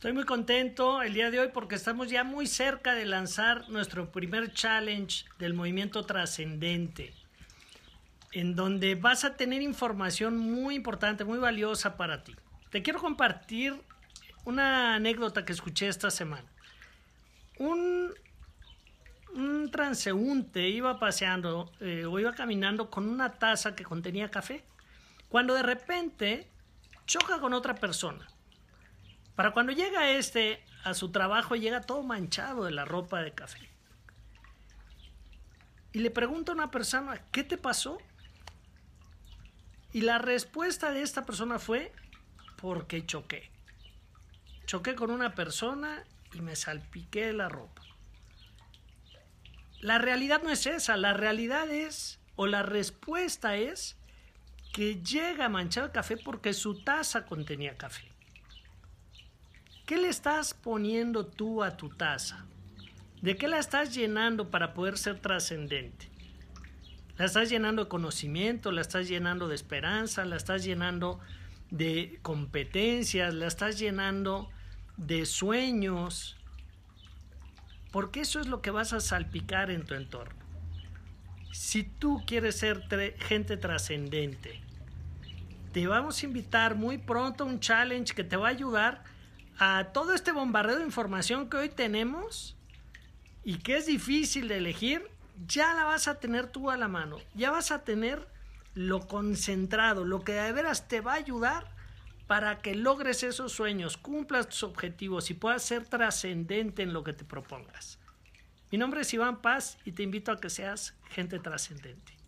Estoy muy contento el día de hoy porque estamos ya muy cerca de lanzar nuestro primer challenge del movimiento trascendente, en donde vas a tener información muy importante, muy valiosa para ti. Te quiero compartir una anécdota que escuché esta semana. Un, transeúnte iba paseando eh, o iba caminando con una taza que contenía café, cuando de repente choca con otra persona para cuando llega este a su trabajo, llega todo manchado de la ropa de café. Y le pregunta a una persona, ¿qué te pasó? Y la respuesta de esta persona fue, porque choqué. Choqué con una persona y me salpiqué la ropa. La realidad no es esa, la realidad es, o la respuesta es, que llega manchado de café porque su taza contenía café. ¿Qué le estás poniendo tú a tu taza? ¿De qué la estás llenando para poder ser trascendente? ¿La estás llenando de conocimiento? ¿La estás llenando de esperanza? ¿La estás llenando de competencias? ¿La estás llenando de sueños? Porque eso es lo que vas a salpicar en tu entorno. Si tú quieres ser gente trascendente, te vamos a invitar muy pronto a un challenge que te va a ayudar a todo este bombardeo de información que hoy tenemos y que es difícil de elegir, ya la vas a tener tú a la mano, ya vas a tener lo concentrado, lo que de veras te va a ayudar para que logres esos sueños, cumplas tus objetivos y puedas ser trascendente en lo que te propongas. Mi nombre es Iván Paz y te invito a que seas gente trascendente.